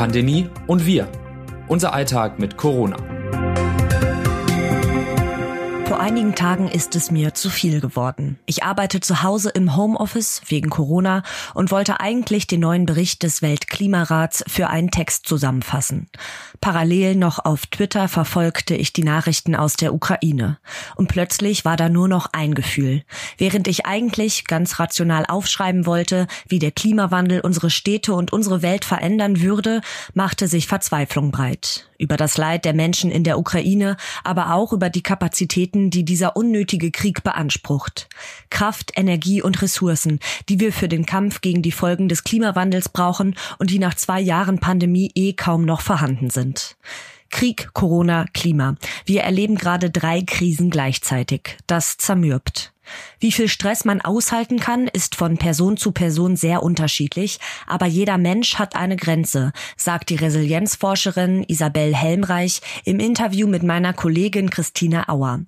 Pandemie und wir. Unser Alltag mit Corona. Vor einigen Tagen ist es mir zu viel geworden. Ich arbeite zu Hause im Homeoffice wegen Corona und wollte eigentlich den neuen Bericht des Weltklimarats für einen Text zusammenfassen. Parallel noch auf Twitter verfolgte ich die Nachrichten aus der Ukraine. Und plötzlich war da nur noch ein Gefühl. Während ich eigentlich ganz rational aufschreiben wollte, wie der Klimawandel unsere Städte und unsere Welt verändern würde, machte sich Verzweiflung breit. Über das Leid der Menschen in der Ukraine, aber auch über die Kapazitäten die dieser unnötige Krieg beansprucht. Kraft, Energie und Ressourcen, die wir für den Kampf gegen die Folgen des Klimawandels brauchen und die nach zwei Jahren Pandemie eh kaum noch vorhanden sind. Krieg, Corona, Klima. Wir erleben gerade drei Krisen gleichzeitig. Das zermürbt. Wie viel Stress man aushalten kann, ist von Person zu Person sehr unterschiedlich, aber jeder Mensch hat eine Grenze, sagt die Resilienzforscherin Isabel Helmreich im Interview mit meiner Kollegin Christina Auer.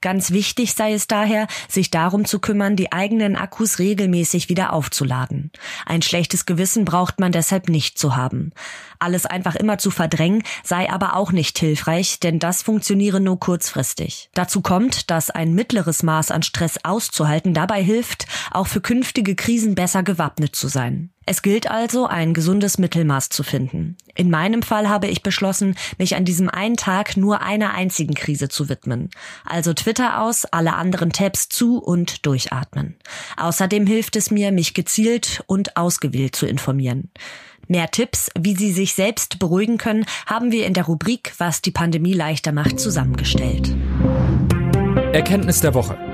Ganz wichtig sei es daher, sich darum zu kümmern, die eigenen Akkus regelmäßig wieder aufzuladen. Ein schlechtes Gewissen braucht man deshalb nicht zu haben. Alles einfach immer zu verdrängen sei aber auch nicht hilfreich, denn das funktioniere nur kurzfristig. Dazu kommt, dass ein mittleres Maß an Stress auszuhalten dabei hilft, auch für künftige Krisen besser gewappnet zu sein. Es gilt also, ein gesundes Mittelmaß zu finden. In meinem Fall habe ich beschlossen, mich an diesem einen Tag nur einer einzigen Krise zu widmen. Also Twitter aus, alle anderen Tabs zu und durchatmen. Außerdem hilft es mir, mich gezielt und ausgewählt zu informieren. Mehr Tipps, wie Sie sich selbst beruhigen können, haben wir in der Rubrik Was die Pandemie leichter macht zusammengestellt. Erkenntnis der Woche.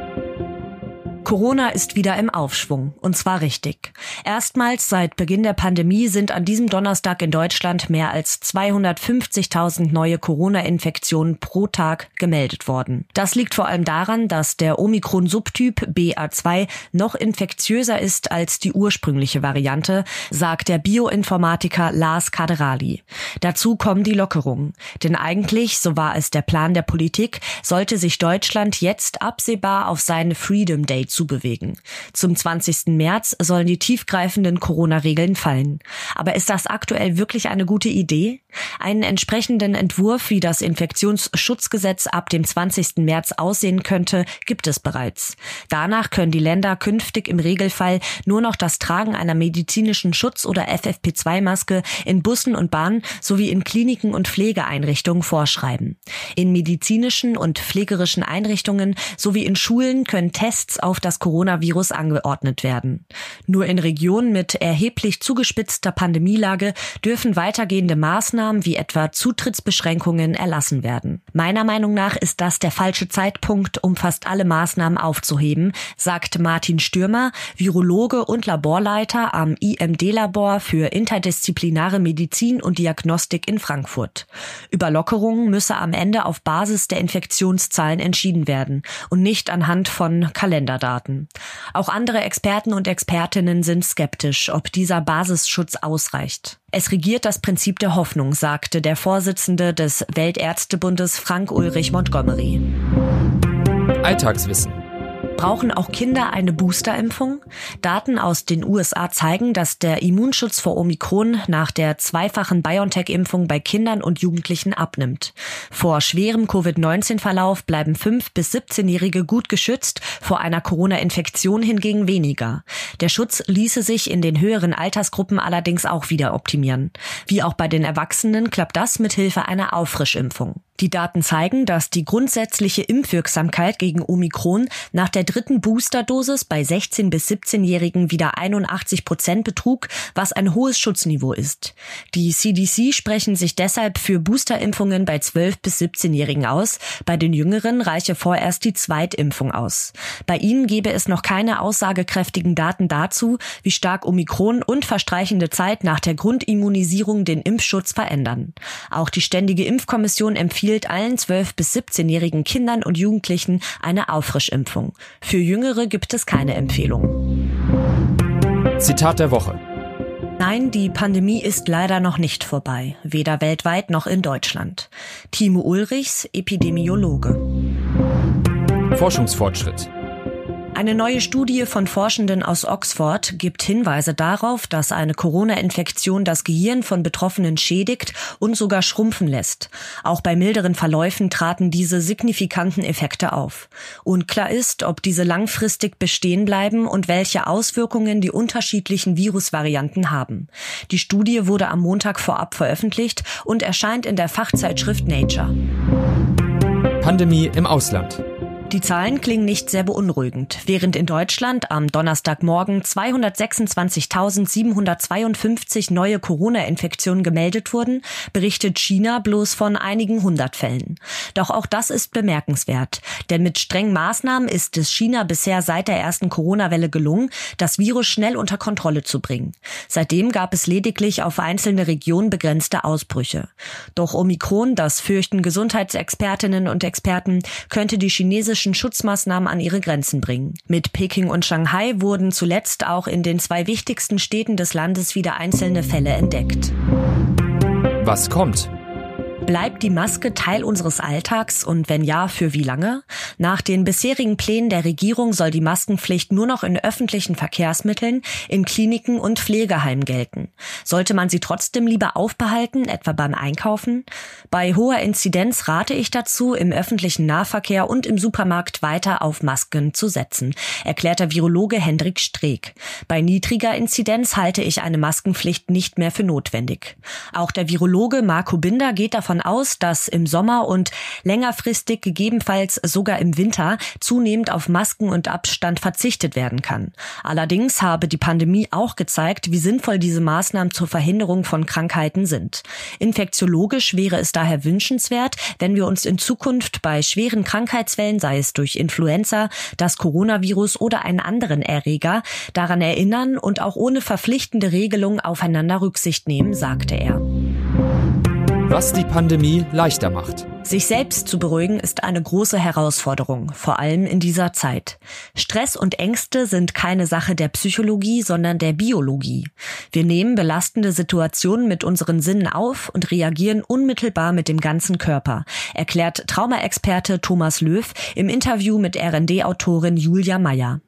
Corona ist wieder im Aufschwung. Und zwar richtig. Erstmals seit Beginn der Pandemie sind an diesem Donnerstag in Deutschland mehr als 250.000 neue Corona-Infektionen pro Tag gemeldet worden. Das liegt vor allem daran, dass der Omikron-Subtyp BA2 noch infektiöser ist als die ursprüngliche Variante, sagt der Bioinformatiker Lars Kaderali. Dazu kommen die Lockerungen. Denn eigentlich, so war es der Plan der Politik, sollte sich Deutschland jetzt absehbar auf seine Freedom Day zubewegen. Zum 20. März sollen die tiefgreifenden Corona-Regeln fallen. Aber ist das aktuell wirklich eine gute Idee? Einen entsprechenden Entwurf, wie das Infektionsschutzgesetz ab dem 20. März aussehen könnte, gibt es bereits. Danach können die Länder künftig im Regelfall nur noch das Tragen einer medizinischen Schutz- oder FFP2-Maske in Bussen und Bahnen sowie in Kliniken und Pflegeeinrichtungen vorschreiben. In medizinischen und pflegerischen Einrichtungen sowie in Schulen können Tests auf das Coronavirus angeordnet werden. Nur in Regionen mit erheblich zugespitzter Pandemielage dürfen weitergehende Maßnahmen wie etwa Zutrittsbeschränkungen erlassen werden. Meiner Meinung nach ist das der falsche Zeitpunkt, um fast alle Maßnahmen aufzuheben, sagt Martin Stürmer, Virologe und Laborleiter am IMD-Labor für interdisziplinare Medizin und Diagnostik in Frankfurt. Über Lockerungen müsse am Ende auf Basis der Infektionszahlen entschieden werden und nicht anhand von Kalenderdaten. Auch andere Experten und Expertinnen sind skeptisch, ob dieser Basisschutz ausreicht. Es regiert das Prinzip der Hoffnung, sagte der Vorsitzende des Weltärztebundes Frank Ulrich Montgomery. Alltagswissen Brauchen auch Kinder eine Boosterimpfung? Daten aus den USA zeigen, dass der Immunschutz vor Omikron nach der zweifachen BioNTech-Impfung bei Kindern und Jugendlichen abnimmt. Vor schwerem Covid-19-Verlauf bleiben 5- bis 17-Jährige gut geschützt, vor einer Corona-Infektion hingegen weniger. Der Schutz ließe sich in den höheren Altersgruppen allerdings auch wieder optimieren. Wie auch bei den Erwachsenen klappt das mit Hilfe einer Auffrischimpfung. Die Daten zeigen, dass die grundsätzliche Impfwirksamkeit gegen Omikron nach der dritten Boosterdosis bei 16 bis 17-Jährigen wieder 81 Prozent betrug, was ein hohes Schutzniveau ist. Die CDC sprechen sich deshalb für Boosterimpfungen bei 12 bis 17-Jährigen aus. Bei den Jüngeren reiche vorerst die Zweitimpfung aus. Bei ihnen gebe es noch keine aussagekräftigen Daten dazu, wie stark Omikron und verstreichende Zeit nach der Grundimmunisierung den Impfschutz verändern. Auch die Ständige Impfkommission empfiehlt empfiehlt allen 12- bis 17-jährigen Kindern und Jugendlichen eine Auffrischimpfung. Für Jüngere gibt es keine Empfehlung. Zitat der Woche. Nein, die Pandemie ist leider noch nicht vorbei, weder weltweit noch in Deutschland. Timo Ulrichs, Epidemiologe. Forschungsfortschritt. Eine neue Studie von Forschenden aus Oxford gibt Hinweise darauf, dass eine Corona-Infektion das Gehirn von Betroffenen schädigt und sogar schrumpfen lässt. Auch bei milderen Verläufen traten diese signifikanten Effekte auf. Unklar ist, ob diese langfristig bestehen bleiben und welche Auswirkungen die unterschiedlichen Virusvarianten haben. Die Studie wurde am Montag vorab veröffentlicht und erscheint in der Fachzeitschrift Nature. Pandemie im Ausland. Die Zahlen klingen nicht sehr beunruhigend. Während in Deutschland am Donnerstagmorgen 226.752 neue Corona-Infektionen gemeldet wurden, berichtet China bloß von einigen hundert Fällen. Doch auch das ist bemerkenswert. Denn mit strengen Maßnahmen ist es China bisher seit der ersten Corona-Welle gelungen, das Virus schnell unter Kontrolle zu bringen. Seitdem gab es lediglich auf einzelne Regionen begrenzte Ausbrüche. Doch Omikron, das fürchten Gesundheitsexpertinnen und Experten, könnte die chinesische medizinischen Schutzmaßnahmen an ihre Grenzen bringen. Mit Peking und Shanghai wurden zuletzt auch in den zwei wichtigsten Städten des Landes wieder einzelne Fälle entdeckt. Was kommt? Bleibt die Maske Teil unseres Alltags und wenn ja, für wie lange? Nach den bisherigen Plänen der Regierung soll die Maskenpflicht nur noch in öffentlichen Verkehrsmitteln, in Kliniken und Pflegeheimen gelten. Sollte man sie trotzdem lieber aufbehalten, etwa beim Einkaufen? Bei hoher Inzidenz rate ich dazu, im öffentlichen Nahverkehr und im Supermarkt weiter auf Masken zu setzen, erklärt der Virologe Hendrik Streeck. Bei niedriger Inzidenz halte ich eine Maskenpflicht nicht mehr für notwendig. Auch der Virologe Marco Binder geht davon davon aus, dass im Sommer und längerfristig gegebenenfalls sogar im Winter zunehmend auf Masken und Abstand verzichtet werden kann. Allerdings habe die Pandemie auch gezeigt, wie sinnvoll diese Maßnahmen zur Verhinderung von Krankheiten sind. Infektiologisch wäre es daher wünschenswert, wenn wir uns in Zukunft bei schweren Krankheitswellen, sei es durch Influenza, das Coronavirus oder einen anderen Erreger, daran erinnern und auch ohne verpflichtende Regelung aufeinander Rücksicht nehmen, sagte er. Was die Pandemie leichter macht. Sich selbst zu beruhigen ist eine große Herausforderung, vor allem in dieser Zeit. Stress und Ängste sind keine Sache der Psychologie, sondern der Biologie. Wir nehmen belastende Situationen mit unseren Sinnen auf und reagieren unmittelbar mit dem ganzen Körper, erklärt Traumaexperte Thomas Löw im Interview mit RD-Autorin Julia Meyer.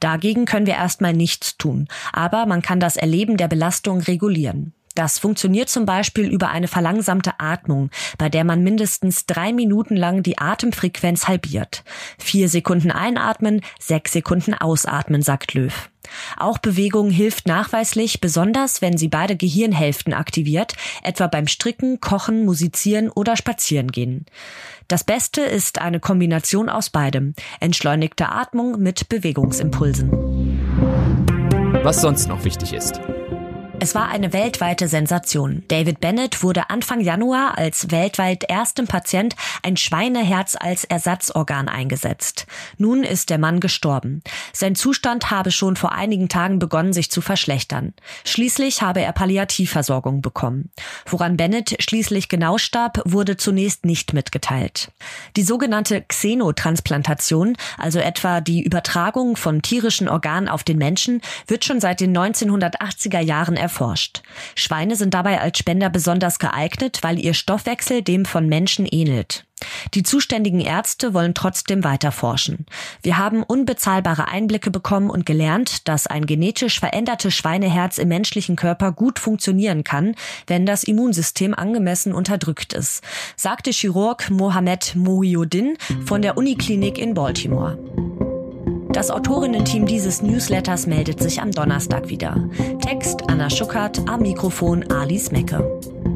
Dagegen können wir erstmal nichts tun, aber man kann das Erleben der Belastung regulieren. Das funktioniert zum Beispiel über eine verlangsamte Atmung, bei der man mindestens drei Minuten lang die Atemfrequenz halbiert. Vier Sekunden einatmen, sechs Sekunden ausatmen, sagt Löw. Auch Bewegung hilft nachweislich, besonders wenn sie beide Gehirnhälften aktiviert, etwa beim Stricken, Kochen, Musizieren oder Spazierengehen. Das Beste ist eine Kombination aus beidem, entschleunigte Atmung mit Bewegungsimpulsen. Was sonst noch wichtig ist. Es war eine weltweite Sensation. David Bennett wurde Anfang Januar als weltweit erstem Patient ein Schweineherz als Ersatzorgan eingesetzt. Nun ist der Mann gestorben. Sein Zustand habe schon vor einigen Tagen begonnen, sich zu verschlechtern. Schließlich habe er Palliativversorgung bekommen. Woran Bennett schließlich genau starb, wurde zunächst nicht mitgeteilt. Die sogenannte Xenotransplantation, also etwa die Übertragung von tierischen Organen auf den Menschen, wird schon seit den 1980er Jahren erforscht. Schweine sind dabei als Spender besonders geeignet, weil ihr Stoffwechsel dem von Menschen ähnelt. Die zuständigen Ärzte wollen trotzdem weiter forschen. Wir haben unbezahlbare Einblicke bekommen und gelernt, dass ein genetisch verändertes Schweineherz im menschlichen Körper gut funktionieren kann, wenn das Immunsystem angemessen unterdrückt ist, sagte Chirurg Mohamed Mohiuddin von der Uniklinik in Baltimore. Das Autorinnen-Team dieses Newsletters meldet sich am Donnerstag wieder. Text Anna Schuckert, am Mikrofon Alice Mecke.